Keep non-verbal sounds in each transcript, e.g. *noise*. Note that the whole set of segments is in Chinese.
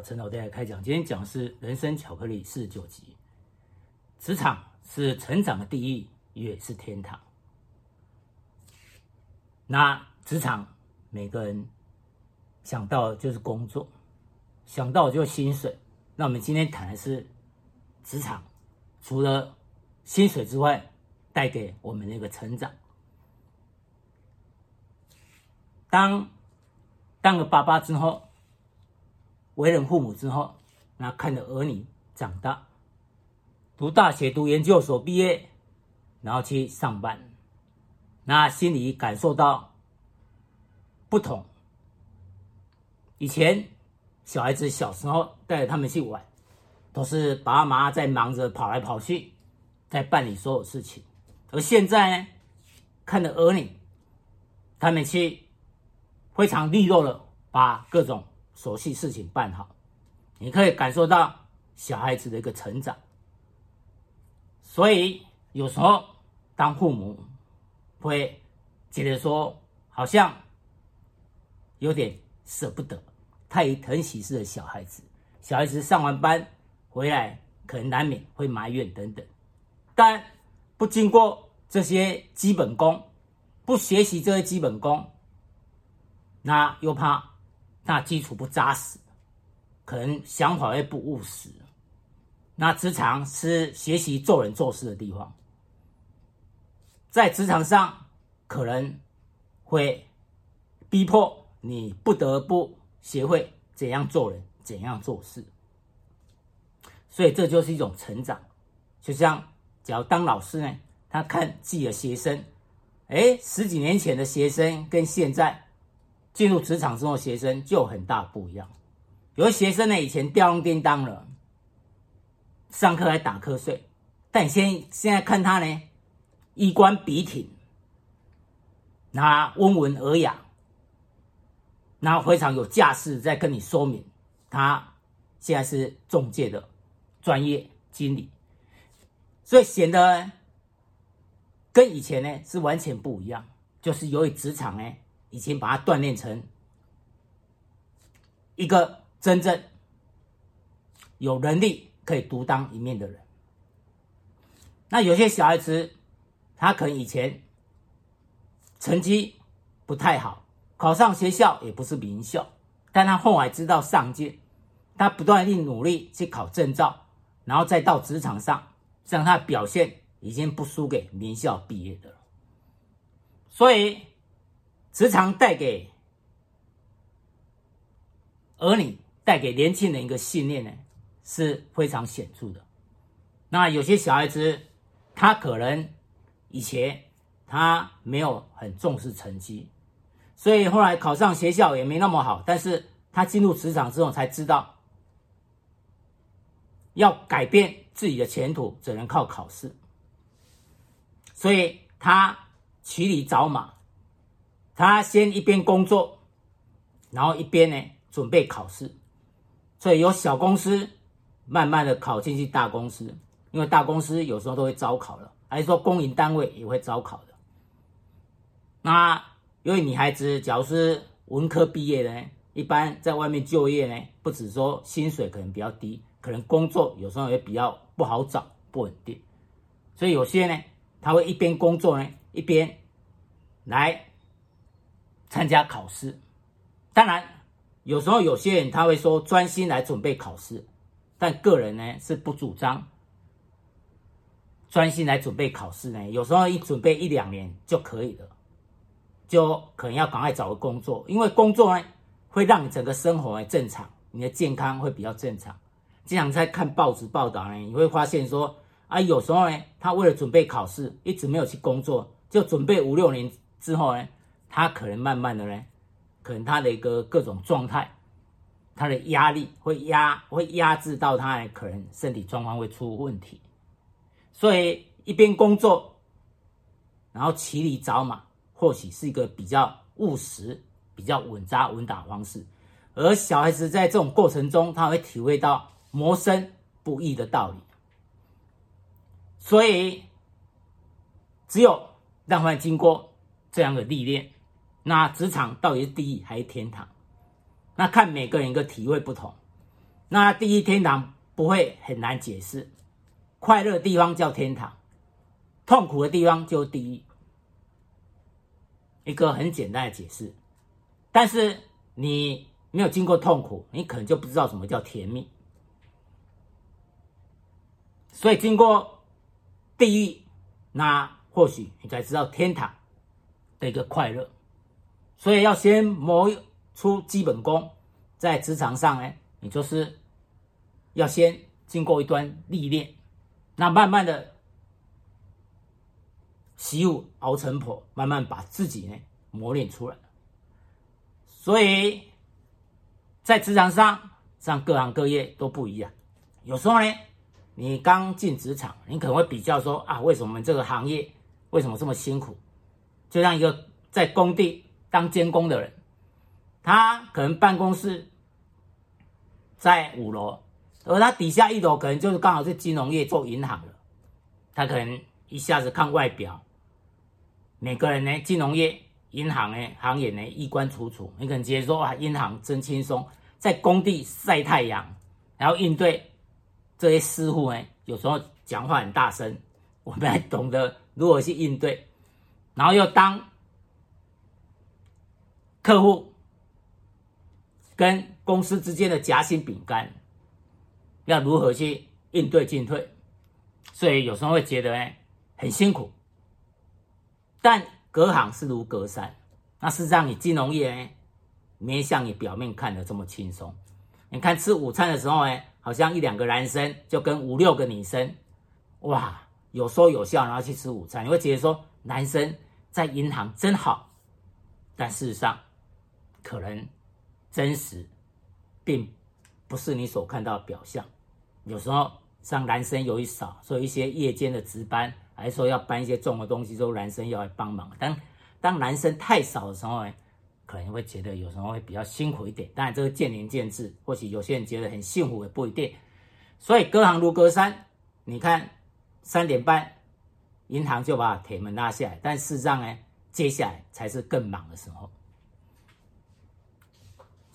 到陈老爹来开讲。今天讲的是《人生巧克力》四十九集。职场是成长的地狱，也是天堂。那职场每个人想到就是工作，想到就是薪水。那我们今天谈的是职场，除了薪水之外，带给我们的一个成长。当当了爸爸之后。为人父母之后，那看着儿女长大，读大学、读研究所毕业，然后去上班，那心里感受到不同。以前小孩子小时候带着他们去玩，都是爸妈在忙着跑来跑去，在办理所有事情，而现在呢，看着儿女，他们去非常利落的把各种。琐细事情办好，你可以感受到小孩子的一个成长。所以有时候当父母会觉得说，好像有点舍不得，太疼惜似的小孩子。小孩子上完班回来，可能难免会埋怨等等。但不经过这些基本功，不学习这些基本功，那又怕。那基础不扎实，可能想法也不务实。那职场是学习做人做事的地方，在职场上可能会逼迫你不得不学会怎样做人，怎样做事。所以这就是一种成长。就像只要当老师呢，他看自己的学生，哎，十几年前的学生跟现在。进入职场之后，学生就很大不一样。有的学生呢，以前吊儿郎当了，上课还打瞌睡，但现现在看他呢，衣冠笔挺，那温文尔雅，那非常有架势，在跟你说明他现在是中介的专业经理，所以显得跟以前呢是完全不一样。就是由于职场呢。已经把他锻炼成一个真正有能力可以独当一面的人。那有些小孩子，他可能以前成绩不太好，考上学校也不是名校，但他后来知道上进，他不断地努力去考证照，然后再到职场上，让他表现已经不输给名校毕业的了。所以。职场带给儿女、带给年轻人一个信念呢，是非常显著的。那有些小孩子，他可能以前他没有很重视成绩，所以后来考上学校也没那么好。但是他进入职场之后才知道，要改变自己的前途，只能靠考试。所以他骑驴找马。他先一边工作，然后一边呢准备考试，所以由小公司慢慢的考进去大公司，因为大公司有时候都会招考的，还是说公营单位也会招考的。那因为女孩子假如是文科毕业的呢，一般在外面就业呢，不只说薪水可能比较低，可能工作有时候也比较不好找，不稳定，所以有些呢，他会一边工作呢，一边来。参加考试，当然有时候有些人他会说专心来准备考试，但个人呢是不主张专心来准备考试呢。有时候一准备一两年就可以了，就可能要赶快找个工作，因为工作呢会让你整个生活正常，你的健康会比较正常。经常在看报纸报道呢，你会发现说啊，有时候呢他为了准备考试，一直没有去工作，就准备五六年之后呢。他可能慢慢的呢，可能他的一个各种状态，他的压力会压会压制到他，可能身体状况会出问题。所以一边工作，然后骑驴找马，或许是一个比较务实、比较稳扎稳打方式。而小孩子在这种过程中，他会体会到谋生不易的道理。所以只有让他经过这样的历练。那职场到底是地狱还是天堂？那看每个人一个体会不同。那地狱天堂不会很难解释，快乐的地方叫天堂，痛苦的地方就地狱，一个很简单的解释。但是你没有经过痛苦，你可能就不知道什么叫甜蜜。所以经过地狱，那或许你才知道天堂的一个快乐。所以要先磨出基本功，在职场上呢，你就是要先经过一段历练，那慢慢的习武熬成婆，慢慢把自己呢磨练出来。所以在职场上，像各行各业都不一样。有时候呢，你刚进职场，你可能会比较说啊，为什么我们这个行业为什么这么辛苦？就像一个在工地当监工的人，他可能办公室在五楼，而他底下一楼可能就是刚好是金融业做银行的，他可能一下子看外表，每个人呢，金融业、银行呢，行业呢，衣冠楚楚，你可能直接说啊，银行真轻松，在工地晒太阳，然后应对这些师傅呢，有时候讲话很大声，我们还懂得如何去应对，然后又当客户跟公司之间的夹心饼干。要如何去应对进退，所以有时候会觉得呢很辛苦，但隔行是如隔山。那事实上，你金融业呢，没像你表面看的这么轻松。你看吃午餐的时候呢，好像一两个男生就跟五六个女生，哇，有说有笑，然后去吃午餐，你会觉得说男生在银行真好，但事实上，可能真实并不是你所看到的表象。有时候像男生由于少，所以一些夜间的值班，还说要搬一些重的东西，都男生要来帮忙。当当男生太少的时候呢，可能会觉得有时候会比较辛苦一点。当然这个见仁见智，或许有些人觉得很幸福也不一定。所以隔行如隔山，你看三点半银行就把铁门拉下来，但事实上呢，接下来才是更忙的时候。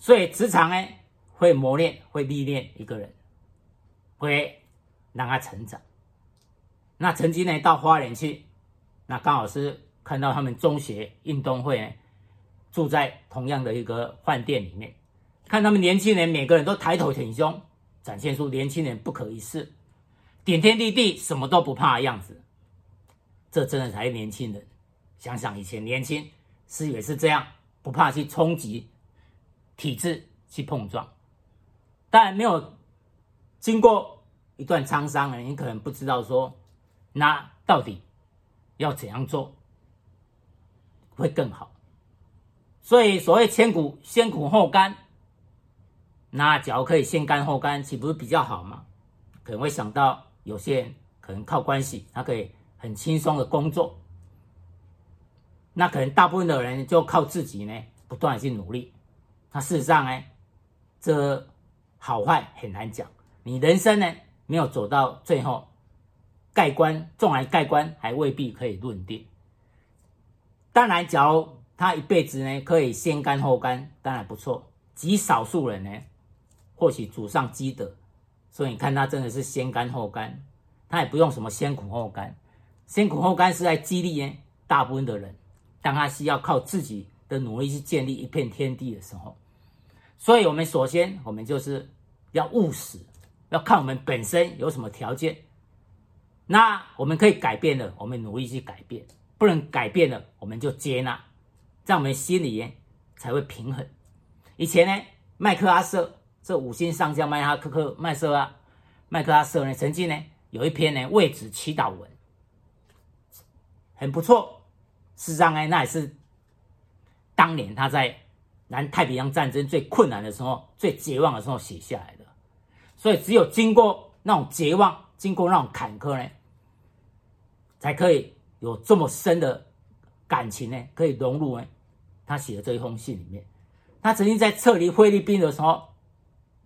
所以职场呢，会磨练，会历练一个人。会让他成长。那曾经呢，到花莲去，那刚好是看到他们中学运动会，住在同样的一个饭店里面，看他们年轻人每个人都抬头挺胸，展现出年轻人不可一世、顶天立地、什么都不怕的样子。这真的才是年轻人。想想以前年轻是也是这样，不怕去冲击体制去碰撞，但没有。经过一段沧桑呢，你可能不知道说，那到底要怎样做会更好。所以所谓千古先苦后甘，那假如可以先甘后甘，岂不是比较好吗？可能会想到有些人可能靠关系，他可以很轻松的工作。那可能大部分的人就靠自己呢，不断的去努力。那事实上呢，这好坏很难讲。你人生呢，没有走到最后，盖棺，纵然盖棺，还未必可以论定。当然，假如他一辈子呢，可以先甘后甘，当然不错。极少数人呢，或许祖上积德，所以你看他真的是先甘后甘，他也不用什么先苦后甘。先苦后甘是在激励呢，大部分的人，当他需要靠自己的努力去建立一片天地的时候。所以我们首先，我们就是要务实。要看我们本身有什么条件，那我们可以改变的，我们努力去改变；不能改变的，我们就接纳，这样我们心里才会平衡。以前呢，麦克阿瑟这五星上将麦哈克克麦瑟啊，麦克阿瑟呢，曾经呢有一篇呢位置祈祷文，很不错。事实上呢，那也是当年他在南太平洋战争最困难的时候、最绝望的时候写下来的。所以，只有经过那种绝望，经过那种坎坷呢，才可以有这么深的感情呢，可以融入呢。他写的这一封信里面，他曾经在撤离菲律宾的时候，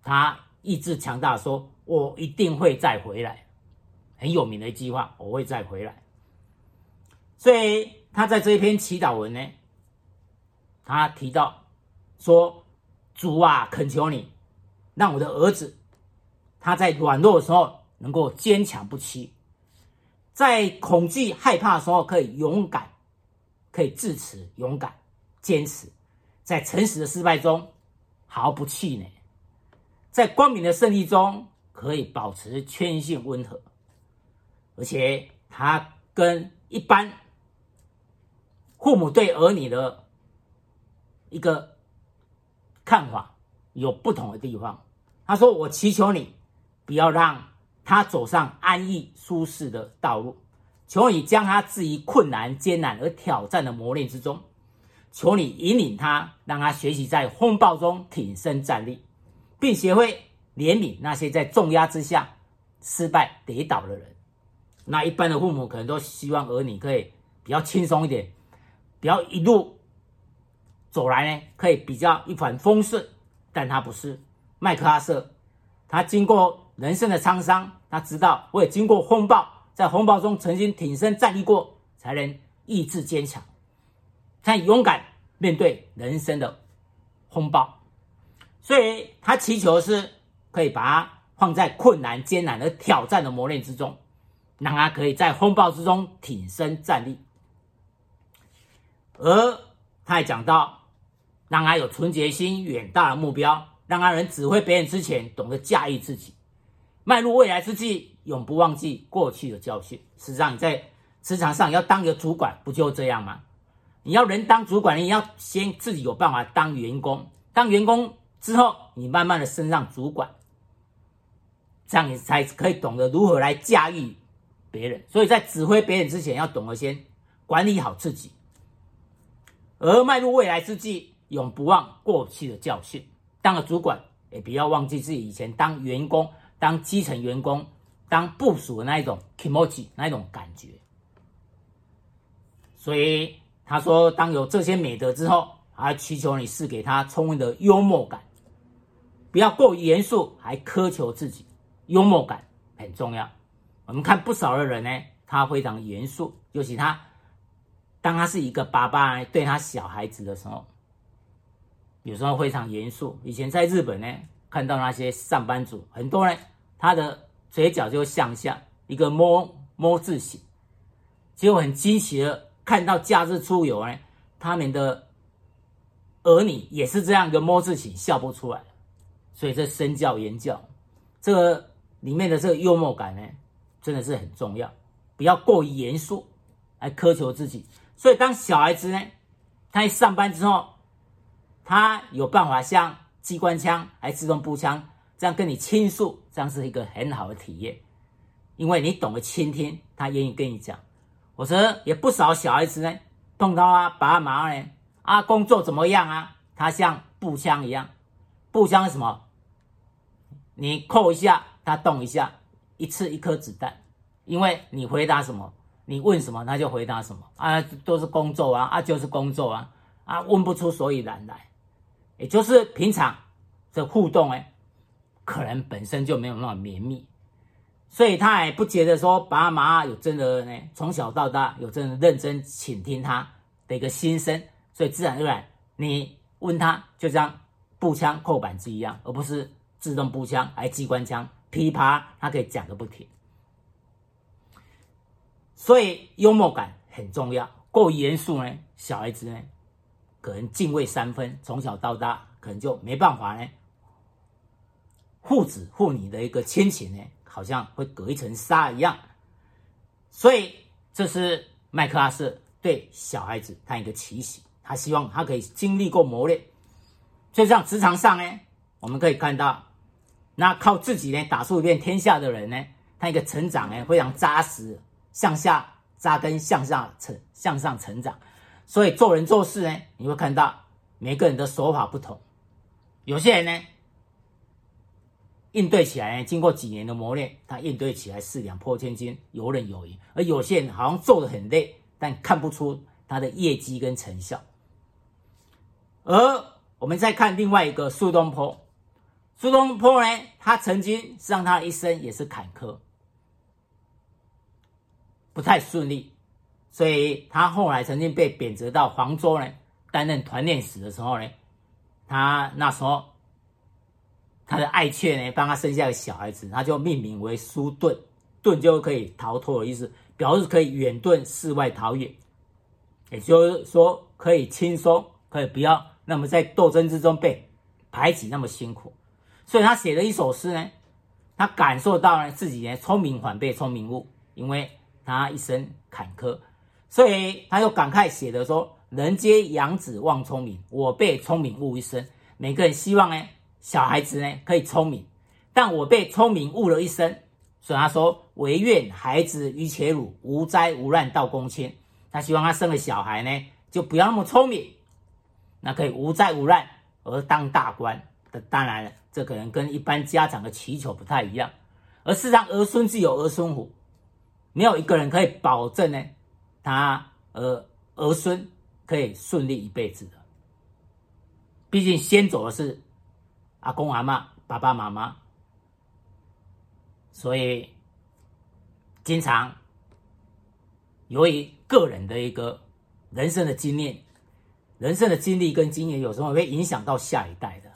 他意志强大，说：“我一定会再回来。”很有名的一句话：“我会再回来。”所以，他在这一篇祈祷文呢，他提到说：“主啊，恳求你，让我的儿子。”他在软弱的时候能够坚强不屈，在恐惧害怕的时候可以勇敢，可以自持勇敢坚持，在诚实的失败中毫不气馁，在光明的胜利中可以保持谦逊温和，而且他跟一般父母对儿女的一个看法有不同的地方。他说：“我祈求你。”不要让他走上安逸舒适的道路，求你将他置于困难、艰难而挑战的磨练之中，求你引领他，让他学习在风暴中挺身站立，并学会怜悯那些在重压之下失败跌倒的人。那一般的父母可能都希望儿女可以比较轻松一点，不要一路走来呢，可以比较一帆风顺，但他不是。麦克阿瑟，他经过。人生的沧桑，他知道我也经过风暴，在风暴中曾经挺身站立过，才能意志坚强，才勇敢面对人生的风暴。所以他祈求是可以把他放在困难、艰难的挑战的磨练之中，让他可以在风暴之中挺身站立。而他也讲到，让他有纯洁心、远大的目标，让他能指挥别人之前，懂得驾驭自己。迈入未来之际，永不忘记过去的教训。实际上，你在职场上要当一个主管，不就这样吗？你要能当主管，你要先自己有办法当员工。当员工之后，你慢慢的升上主管，这样你才可以懂得如何来驾驭别人。所以在指挥别人之前，要懂得先管理好自己。而迈入未来之际，永不忘过去的教训。当个主管，也不要忘记自己以前当员工。当基层员工，当部属的那一种 kimochi 那一种感觉，所以他说，当有这些美德之后，还祈求你赐给他充分的幽默感，不要过于严肃，还苛求自己。幽默感很重要。我们看不少的人呢，他非常严肃，尤其他当他是一个爸爸对他小孩子的时候，有时候非常严肃。以前在日本呢，看到那些上班族，很多人。他的嘴角就向下，一个摸摸字形，结果很惊奇的看到假日出游呢，他们的儿女也是这样一个摸字形，笑不出来。所以这身教言教，这个里面的这个幽默感呢，真的是很重要，不要过于严肃来苛求自己。所以当小孩子呢，他一上班之后，他有办法像机关枪还自动步枪。这样跟你倾诉，这样是一个很好的体验，因为你懂得倾听，他愿意跟你讲。我说也不少小孩子呢，碰到啊爸妈呢，啊工作怎么样啊？他像步枪一样，步枪是什么？你扣一下，他动一下，一次一颗子弹。因为你回答什么，你问什么，他就回答什么啊，都是工作啊，啊就是工作啊，啊问不出所以然来，也就是平常的互动哎。可能本身就没有那么绵密，所以他也不觉得说爸妈有真的呢，从小到大有真的认真倾听他的一个心声，所以自然而然你问他就像步枪扣扳机一样，而不是自动步枪还机关枪噼啪，他可以讲个不停。所以幽默感很重要，过于严肃呢，小孩子呢可能敬畏三分，从小到大可能就没办法呢。父子父女的一个亲情呢，好像会隔一层纱一样，所以这是麦克阿瑟对小孩子他一个提醒，他希望他可以经历过磨练。所以像职场上呢，我们可以看到，那靠自己呢打出一片天下的人呢，他一个成长呢非常扎实，向下扎根，向下成向上成长。所以做人做事呢，你会看到每个人的手法不同，有些人呢。应对起来呢，经过几年的磨练，他应对起来是两破千斤，游刃有余。而有些人好像做的很累，但看不出他的业绩跟成效。而我们再看另外一个苏东坡，苏东坡呢，他曾经让他一生也是坎坷，不太顺利，所以他后来曾经被贬谪到黄州呢，担任团练使的时候呢，他那时候。他的爱妾呢，帮他生下个小孩子，他就命名为苏顿，顿就可以逃脱的意思，表示可以远遁世外桃源，也就是说可以轻松，可以不要那么在斗争之中被排挤那么辛苦。所以他写了一首诗呢，他感受到了自己呢聪明反被聪明误，因为他一生坎坷，所以他又感慨写的说：“人皆养子望聪明，我被聪明误一生。”每个人希望呢。小孩子呢可以聪明，但我被聪明误了一生，所以他说：“唯愿孩子愚且鲁，无灾无难到公卿。”他希望他生了小孩呢，就不要那么聪明，那可以无灾无难而当大官。当然了，这可能跟一般家长的祈求不太一样。而事实上，儿孙自有儿孙福，没有一个人可以保证呢，他儿儿孙可以顺利一辈子的。毕竟先走的是。阿公阿妈、爸爸妈妈，所以经常由于个人的一个人生的经验、人生的经历跟经验，有时候会影响到下一代的。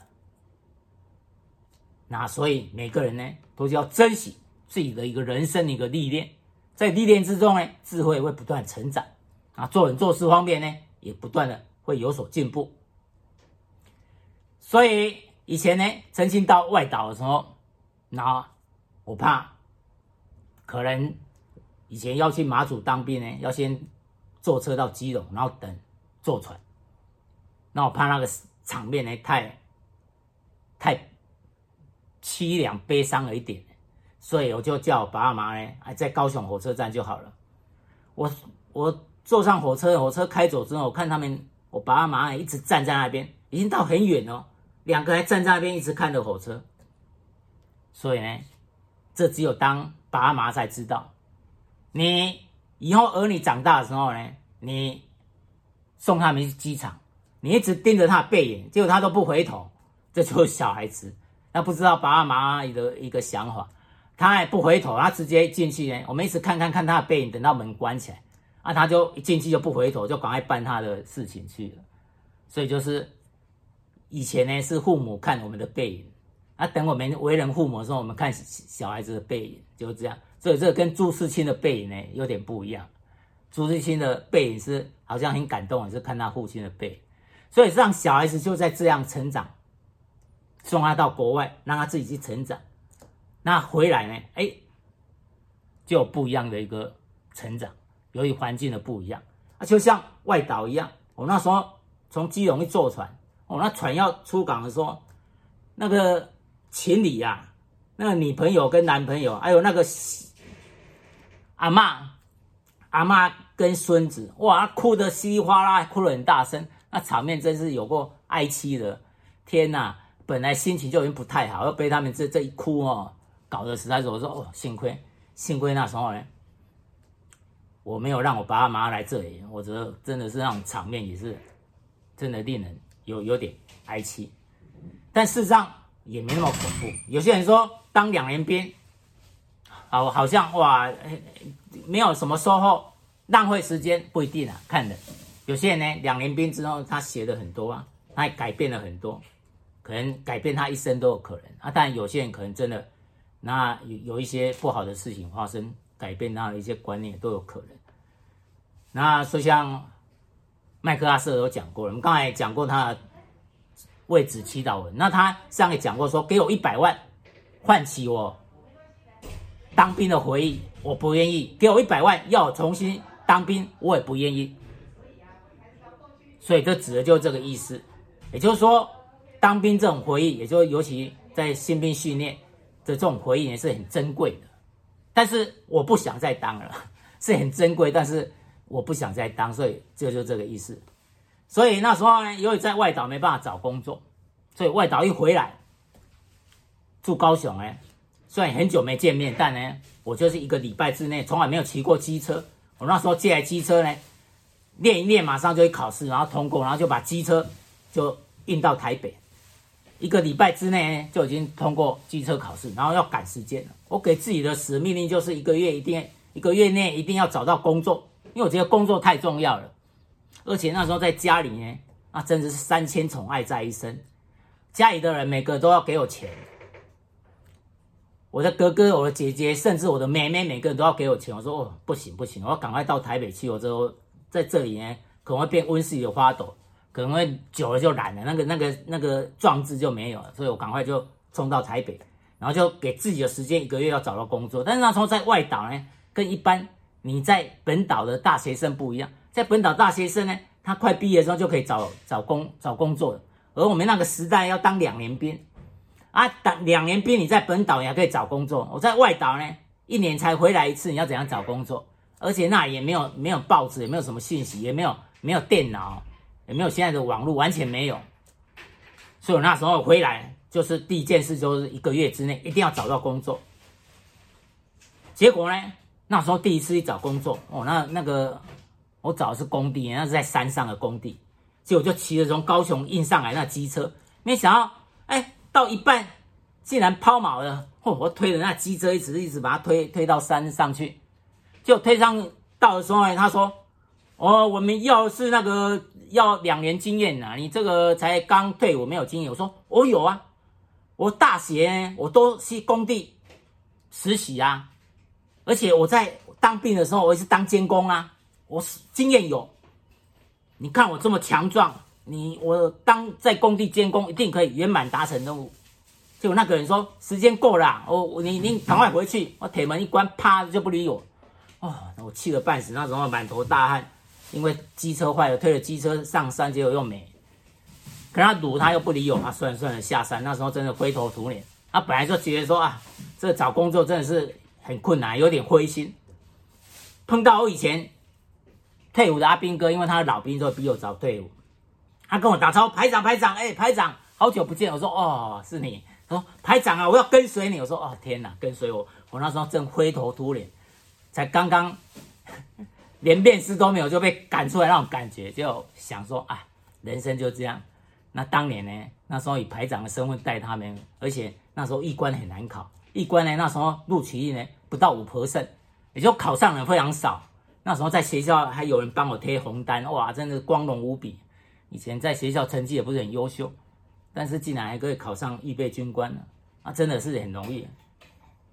那所以每个人呢，都是要珍惜自己的一个人生的一个历练，在历练之中呢，智慧会不断成长啊，做人做事方面呢，也不断的会有所进步。所以。以前呢，曾经到外岛的时候，然后我怕可能以前要去马祖当兵呢，要先坐车到基隆，然后等坐船。那我怕那个场面呢太太凄凉悲伤了一点，所以我就叫我爸妈呢，还在高雄火车站就好了。我我坐上火车，火车开走之后，我看他们我爸妈一直站在那边，已经到很远了。两个还站在那边一直看着火车，所以呢，这只有当爸妈才知道。你以后儿女长大的时候呢，你送他们去机场，你一直盯着他的背影，结果他都不回头，这就是小孩子，他不知道爸爸妈妈的一个想法，他也不回头，他直接进去呢。我们一直看看看他的背影，等到门关起来，啊，他就一进去就不回头，就赶快办他的事情去了。所以就是。以前呢是父母看我们的背影，啊，等我们为人父母的时候，我们看小孩子的背影，就是这样。所以这跟朱自清的背影呢有点不一样。朱自清的背影是好像很感动，也是看他父亲的背影，所以让小孩子就在这样成长，送他到国外，让他自己去成长，那回来呢，哎，就有不一样的一个成长。由于环境的不一样，啊，就像外岛一样，我那时候从基隆一坐船。哦，那船要出港的时候，那个情侣呀、啊，那个女朋友跟男朋友，还有那个阿嬷、阿嬷跟孙子，哇，哭得稀里哗啦，哭得很大声，那场面真是有过哀凄的。天哪，本来心情就已经不太好，又被他们这这一哭哦，搞得实在是，我说哦，幸亏幸亏那时候呢，我没有让我爸妈来这里，我觉得真的是那种场面也是真的令人。有有点哀戚，但事实上也没那么恐怖。有些人说当两年兵，好，好像哇，没有什么收获，浪费时间，不一定啊，看的。有些人呢，两年兵之后他写了很多啊，他改变了很多，可能改变他一生都有可能啊。但有些人可能真的，那有有一些不好的事情发生，改变他的一些观念都有可能。那说像。麦克阿瑟有讲过了，我们刚才讲过他的为子祈祷文。那他上也讲过说，给我一百万，唤起我当兵的回忆，我不愿意。给我一百万，要重新当兵，我也不愿意。所以这指的就是这个意思，也就是说，当兵这种回忆，也就尤其在新兵训练这种回忆也是很珍贵的。但是我不想再当了，是很珍贵，但是。我不想再当，所以这就这个意思。所以那时候呢，由于在外岛没办法找工作，所以外岛一回来住高雄呢，虽然很久没见面，但呢，我就是一个礼拜之内从来没有骑过机车。我那时候借来机车呢，练一练，马上就会考试，然后通过，然后就把机车就运到台北。一个礼拜之内呢，就已经通过机车考试，然后要赶时间了。我给自己的死命令就是一个月一定一个月内一定要找到工作。因为我觉得工作太重要了，而且那时候在家里呢，那真的是三千宠爱在一身，家里的人每个都要给我钱，我的哥哥、我的姐姐，甚至我的妹妹，每个人都要给我钱。我说哦，不行不行，我要赶快到台北去。我之后在这里呢，可能会变温室里的花朵，可能会久了就懒了，那个那个那个壮志就没有了。所以我赶快就冲到台北，然后就给自己的时间一个月要找到工作。但是那时候在外岛呢，跟一般你在本岛的大学生不一样，在本岛大学生呢，他快毕业的时候就可以找找工找工作了，而我们那个时代要当两年兵。啊，当两年兵，你在本岛也可以找工作。我在外岛呢，一年才回来一次，你要怎样找工作？而且那也没有没有报纸，也没有什么信息，也没有没有电脑，也没有现在的网络，完全没有。所以我那时候回来，就是第一件事就是一个月之内一定要找到工作。结果呢，那时候第一次去找工作，哦，那那个我找的是工地，那是在山上的工地，结果就骑着从高雄运上来那机车，没想到，哎。到一半，竟然抛锚了！嚯，我推着那机车一直一直把它推推到山上去，就推上到的时候呢，他说：“哦，我们要是那个要两年经验呢，你这个才刚退伍没有经验。”我说：“我有啊，我大学我都去工地实习啊，而且我在当兵的时候我也是当监工啊，我经验有。你看我这么强壮。”你我当在工地监工，一定可以圆满达成任务。结果那个人说时间过了，我你你赶快回去。我铁门一关，啪就不理我。哦，我气得半死，那时候满头大汗，因为机车坏了，推着机车上山，结果又没。可他堵他又不理我，他算了算了下山。那时候真的灰头土脸。他本来就觉得说啊，这找工作真的是很困难，有点灰心。碰到我以前退伍的阿兵哥，因为他的老兵就比我早退伍。他跟我打招呼，排长，排长，哎，排长，好久不见。我说，哦，是你。他说，排长啊，我要跟随你。我说，哦，天哪，跟随我。我那时候正灰头土脸，才刚刚连面试都没有就被赶出来那种感觉，就想说啊，人生就这样。那当年呢，那时候以排长的身份带他们，而且那时候一关很难考，一关呢那时候录取率呢不到五 percent，也就考上人非常少。那时候在学校还有人帮我贴红单，哇，真的光荣无比。以前在学校成绩也不是很优秀，但是竟然还可以考上预备军官了，啊，真的是很容易，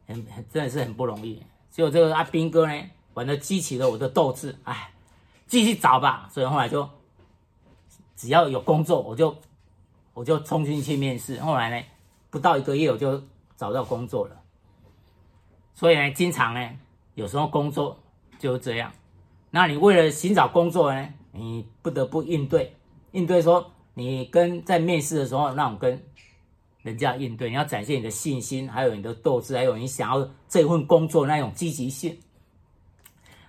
很很真的是很不容易。结果这个阿兵哥呢，反正激起了我的斗志，哎，继续找吧。所以后来就只要有工作，我就我就冲进去面试。后来呢，不到一个月我就找到工作了。所以呢，经常呢，有时候工作就是这样。那你为了寻找工作呢，你不得不应对。应对说，你跟在面试的时候那种跟人家应对，你要展现你的信心，还有你的斗志，还有你想要这份工作那种积极性。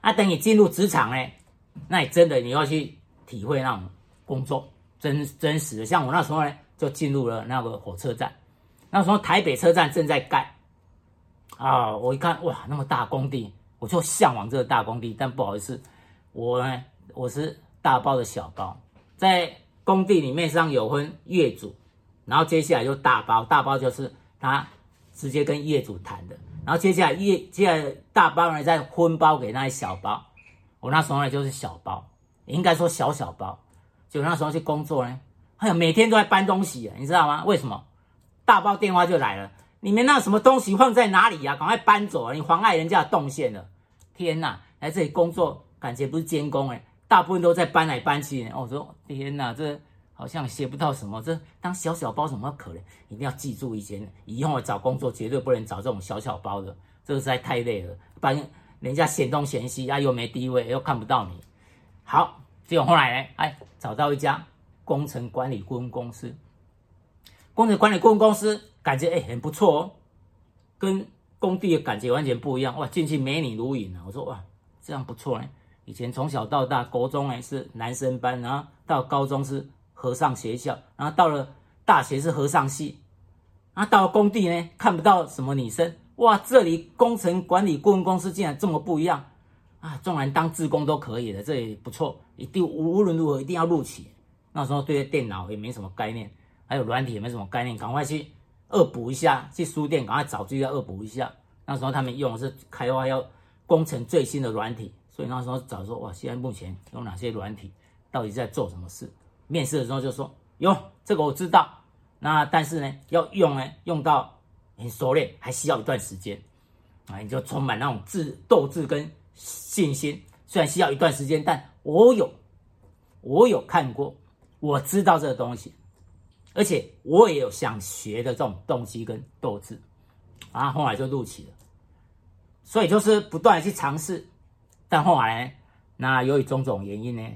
啊，等你进入职场呢，那你真的你要去体会那种工作真真实的。像我那时候呢，就进入了那个火车站，那时候台北车站正在盖啊，我一看哇，那么大工地，我就向往这个大工地。但不好意思，我呢，我是大包的小包。在工地里面上有分业主，然后接下来就大包，大包就是他直接跟业主谈的，然后接下来一接下来大包呢再分包给那些小包，我那时候呢就是小包，应该说小小包，就那时候去工作呢，哎呀每天都在搬东西，你知道吗？为什么？大包电话就来了，你们那什么东西放在哪里呀？赶快搬走啊！你妨碍人家的动线了！天哪，来这里工作感觉不是监工哎。大部分都在搬来搬去，我说天哪，这好像学不到什么。这当小小包怎么可能？一定要记住以前，以后找工作绝对不能找这种小小包的，这个实在太累了，不然人家嫌东嫌西，啊又没地位，又看不到你。好，结果后来呢，哎，找到一家工程管理顾问公司，工程管理顾问公司感觉哎很不错哦，跟工地的感觉完全不一样。哇，进去美女如云啊！我说哇，这样不错呢。以前从小到大，国中呢是男生班，然后到高中是和尚学校，然后到了大学是和尚系，然后到了工地呢看不到什么女生，哇，这里工程管理顾问公司竟然这么不一样啊！纵然当志工都可以的，这里不错，一定无论如何一定要录取。那时候对电脑也没什么概念，还有软体也没什么概念，赶快去恶补一下，去书店赶快找资料恶补一下。那时候他们用的是开发要工程最新的软体。所以那时候找说哇，现在目前有哪些软体，到底在做什么事？面试的时候就说有这个我知道，那但是呢要用呢用到，很熟练，还需要一段时间啊，你就充满那种志斗志跟信心。虽然需要一段时间，但我有，我有看过，我知道这个东西，而且我也有想学的这种动机跟斗志，啊，后来就录取了。所以就是不断的去尝试，但后来呢，那由于种种原因呢，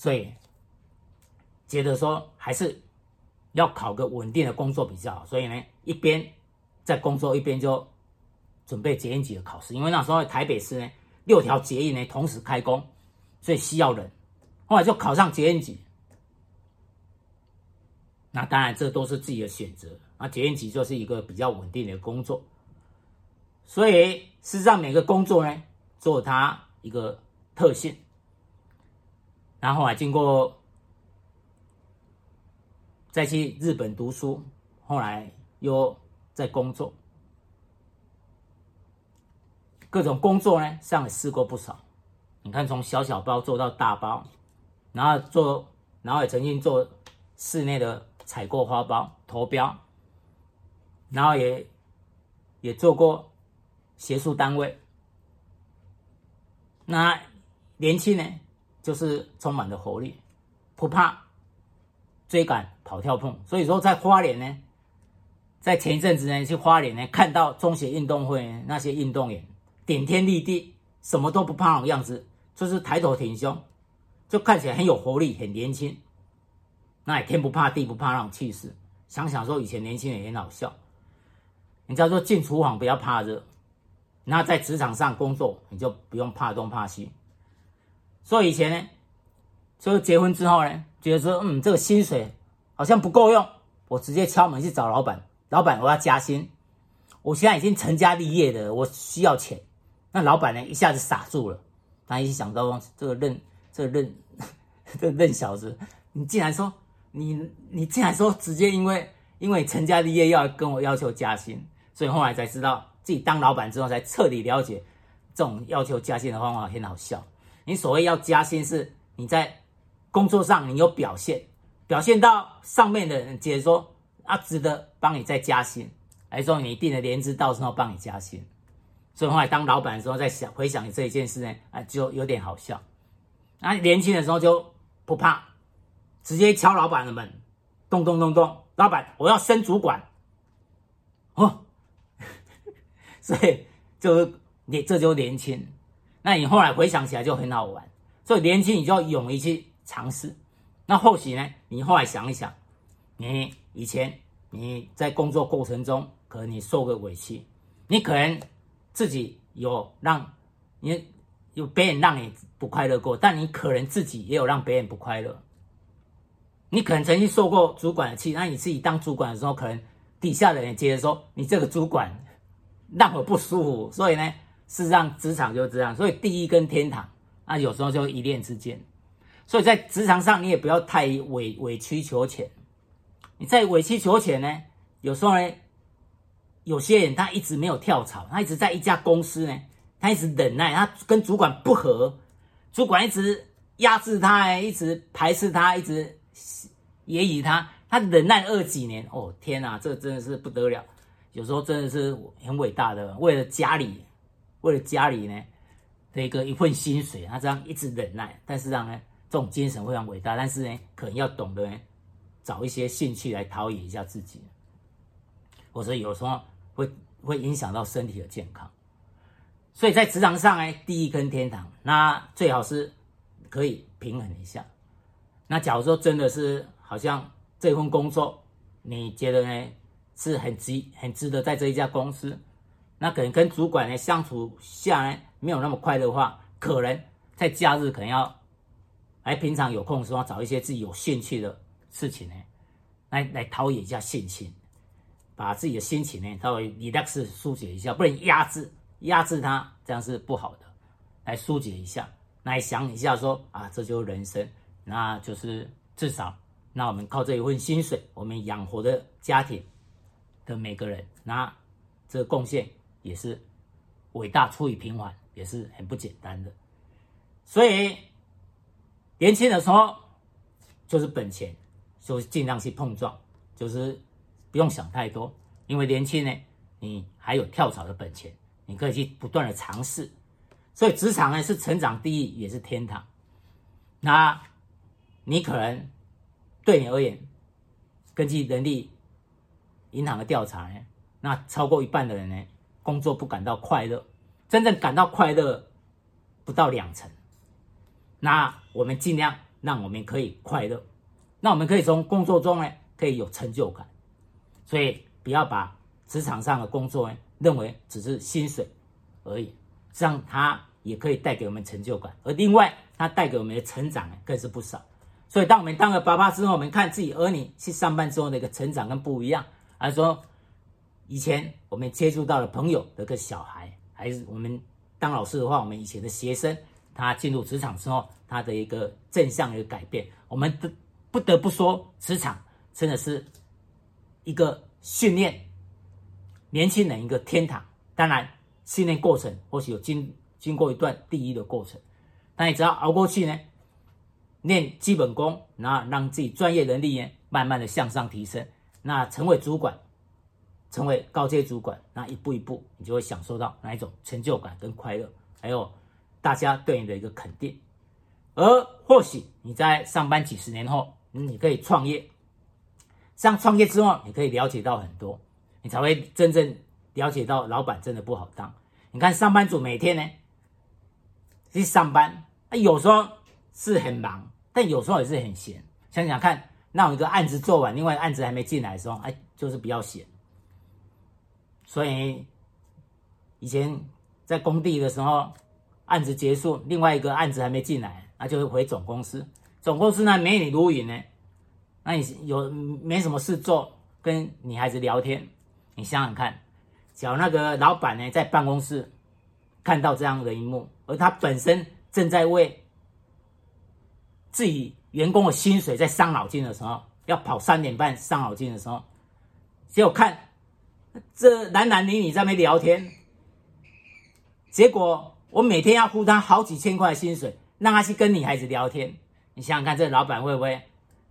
所以觉得说还是要考个稳定的工作比较好，所以呢，一边在工作，一边就。准备捷运局的考试，因为那时候台北市呢六条捷运呢同时开工，所以需要人。后来就考上捷运局，那当然这都是自己的选择。那捷运局就是一个比较稳定的工作，所以事实上每个工作呢做它一个特性。然后啊经过再去日本读书，后来又在工作。各种工作呢，上也试过不少。你看，从小小包做到大包，然后做，然后也曾经做室内的采购花包投标，然后也也做过学术单位。那年轻呢，就是充满了活力，不怕追赶跑跳碰。所以说，在花莲呢，在前一阵子呢，去花莲呢，看到中学运动会那些运动员。顶天立地，什么都不怕那种样子，就是抬头挺胸，就看起来很有活力，很年轻。那也天不怕地不怕那种气势。想想说，以前年轻人也很好笑。人家说进厨房不要怕热，那在职场上工作，你就不用怕东怕西。所以以前呢，就是结婚之后呢，觉得说，嗯，这个薪水好像不够用，我直接敲门去找老板，老板我要加薪。我现在已经成家立业的，我需要钱。那老板呢，一下子傻住了，他一想到这个任这个任 *laughs* 这个任小子，你竟然说你你竟然说直接因为因为成家立业要跟我要求加薪，所以后来才知道自己当老板之后才彻底了解这种要求加薪的方法很好笑。你所谓要加薪，是你在工作上你有表现，表现到上面的人觉得说啊值得帮你再加薪，还说你定的年资到时候帮你加薪。所以后来当老板的时候，在想回想这一件事呢，啊，就有点好笑。啊，年轻的时候就不怕，直接敲老板的门，咚咚咚咚，老板，我要升主管。哦，*laughs* 所以就你这就年轻。那你后来回想起来就很好玩。所以年轻你就要勇于去尝试。那或许呢，你后来想一想，你以前你在工作过程中，可能你受过委屈，你可能。自己有让你有别人让你不快乐过，但你可能自己也有让别人不快乐。你可能曾经受过主管的气，那你自己当主管的时候，可能底下的人接着说你这个主管让我不舒服。所以呢，事实上职场就是这样，所以地狱跟天堂啊，有时候就一念之间。所以在职场上，你也不要太委委曲求全。你在委曲求全呢，有时候呢。有些人他一直没有跳槽，他一直在一家公司呢，他一直忍耐，他跟主管不和，主管一直压制他，一直排斥他，一直揶揄他，他忍耐二几年，哦天哪，这真的是不得了，有时候真的是很伟大的，为了家里，为了家里呢的一个一份薪水，他这样一直忍耐，但是让呢这种精神非常伟大，但是呢可能要懂得呢找一些兴趣来陶冶一下自己。或者有时候会会影响到身体的健康，所以在职场上呢，地狱跟天堂，那最好是可以平衡一下。那假如说真的是好像这份工作，你觉得呢是很值很值得在这一家公司，那可能跟主管呢相处下呢没有那么快乐的话，可能在假日可能要，哎，平常有空的时候找一些自己有兴趣的事情呢，来来陶冶一下性情。把自己的心情呢稍微 relax 疏解一下，不能压制压制它，这样是不好的。来疏解一下，来想一下说啊，这就是人生，那就是至少，那我们靠这一份薪水，我们养活的家庭的每个人，那这贡献也是伟大出于平凡，也是很不简单的。所以年轻的时候就是本钱，就尽量去碰撞，就是。不用想太多，因为年轻呢，你还有跳槽的本钱，你可以去不断的尝试。所以职场呢是成长地狱，也是天堂。那，你可能对你而言，根据人力银行的调查呢，那超过一半的人呢，工作不感到快乐，真正感到快乐不到两成。那我们尽量让我们可以快乐，那我们可以从工作中呢，可以有成就感。所以不要把职场上的工作呢，认为只是薪水而已，这样它也可以带给我们成就感。而另外，它带给我们的成长呢，更是不少。所以，当我们当了爸爸之后，我们看自己儿女去上班之后的一个成长跟不一样，还说以前我们接触到的朋友的个小孩，还是我们当老师的话，我们以前的学生，他进入职场之后，他的一个正向的改变，我们不不得不说，职场真的是一个训练年轻人一个天堂。当然，训练过程或许有经经过一段地狱的过程。那你只要熬过去呢，练基本功，然后让自己专业能力呢慢慢的向上提升，那成为主管，成为高阶主管，那一步一步你就会享受到哪一种成就感跟快乐，还有大家对你的一个肯定。而或许你在上班几十年后，你可以创业，这样创业之后，你可以了解到很多，你才会真正了解到老板真的不好当。你看上班族每天呢去上班。啊有时候是很忙，但有时候也是很闲。想想看，那我一个案子做完，另外一个案子还没进来的时候，哎，就是比较闲。所以以前在工地的时候，案子结束，另外一个案子还没进来，那就会回总公司。总公司呢，美女如云呢，那你有没什么事做，跟女孩子聊天？你想想看，假如那个老板呢，在办公室看到这样的一幕，而他本身。正在为自己员工的薪水在伤脑筋的时候，要跑三点半伤脑筋的时候，结果看这男男女女在那边聊天，结果我每天要付他好几千块薪水，让他去跟女孩子聊天。你想想看，这老板会不会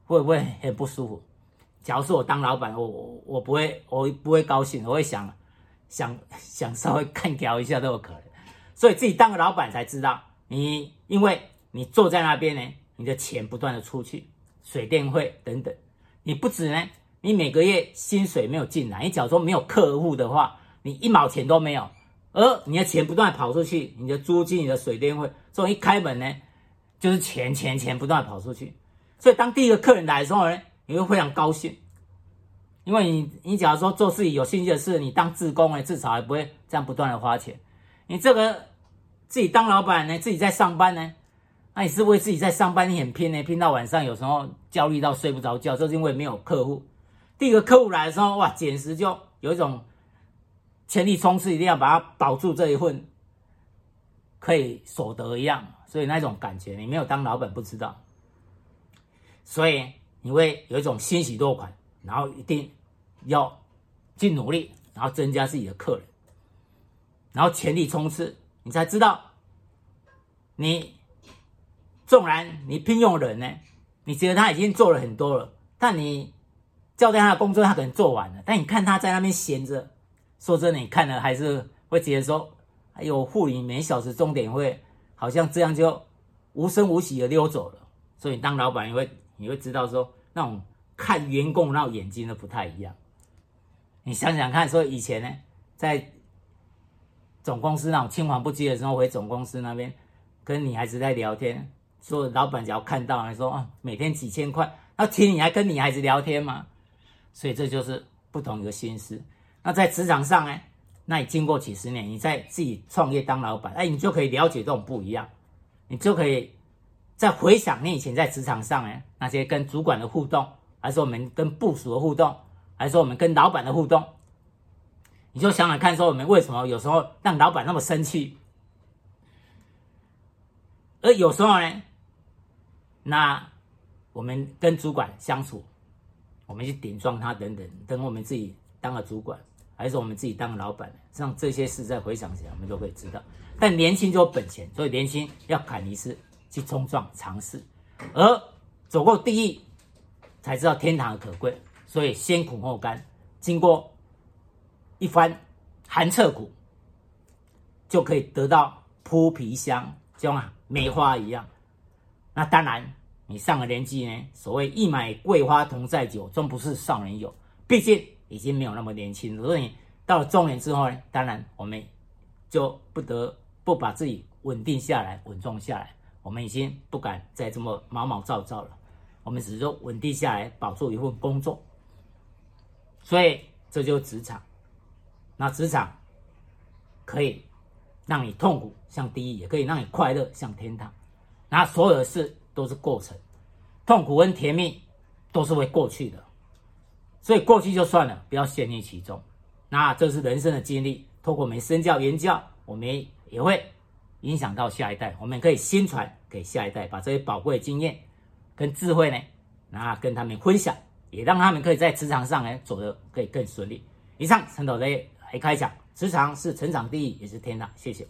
会不会很不舒服？假如是我当老板，我我我不会，我不会高兴，我会想想想稍微干掉一下都有可能。所以自己当个老板才知道。你因为你坐在那边呢，你的钱不断的出去，水电费等等，你不止呢，你每个月薪水没有进来，你假如说没有客户的话，你一毛钱都没有，而你的钱不断跑出去，你的租金、你的水电费，所以一开门呢，就是钱钱钱不断跑出去，所以当第一个客人来的时候呢，你会非常高兴，因为你你假如说做自己有兴趣的事，你当志工呢，至少也不会这样不断的花钱，你这个。自己当老板呢，自己在上班呢，那你是为自己在上班，你很拼呢，拼到晚上，有时候焦虑到睡不着觉，就是因为没有客户。第一个客户来的时候，哇，简直就有一种全力冲刺，一定要把它保住这一份可以所得一样，所以那种感觉，你没有当老板不知道。所以你会有一种欣喜若狂，然后一定要去努力，然后增加自己的客人，然后全力冲刺。你才知道，你纵然你聘用人呢，你觉得他已经做了很多了，但你交代他的工作，他可能做完了。但你看他在那边闲着，说真的，你看了还是会觉得说，哎呦，护理每小时钟点会好像这样就无声无息的溜走了。所以当老板，你会你会知道说，那种看员工那种眼睛都不太一样。你想想看，说以前呢，在。总公司那种青黄不接的时候，回总公司那边跟女孩子在聊天，说老板只要看到，说啊，每天几千块，那请你还跟女孩子聊天吗？所以这就是不同的心思。那在职场上呢，那你经过几十年，你在自己创业当老板，哎，你就可以了解这种不一样，你就可以再回想你以前在职场上呢，那些跟主管的互动，还是我们跟部属的互动，还是我们跟老板的互动。你就想想看，说我们为什么有时候让老板那么生气，而有时候呢，那我们跟主管相处，我们去顶撞他等等，等我们自己当了主管，还是我们自己当了老板，像这些事再回想起来，我们都可以知道。但年轻就有本钱，所以年轻要敢一次去冲撞尝试，而走过地狱才知道天堂的可贵。所以先苦后甘，经过一番寒彻骨，就可以得到扑鼻香，就像梅花一样。那当然，你上了年纪呢，所谓一买桂花同载酒，终不是少年游。毕竟已经没有那么年轻了。所以到了中年之后呢，当然我们就不得不把自己稳定下来，稳重下来。我们已经不敢再这么毛毛躁躁了。我们只是说稳定下来，保住一份工作。所以这就是职场。那职场可以让你痛苦像地狱，也可以让你快乐像天堂。那所有的事都是过程，痛苦跟甜蜜都是会过去的。所以过去就算了，不要陷入其中。那这是人生的经历，透过我们身教言教，我们也会影响到下一代。我们可以宣传给下一代，把这些宝贵的经验跟智慧呢，那跟他们分享，也让他们可以在职场上呢走得可以更顺利。以上陈斗雷来开讲，职场是成长第一，也是天堂。谢谢。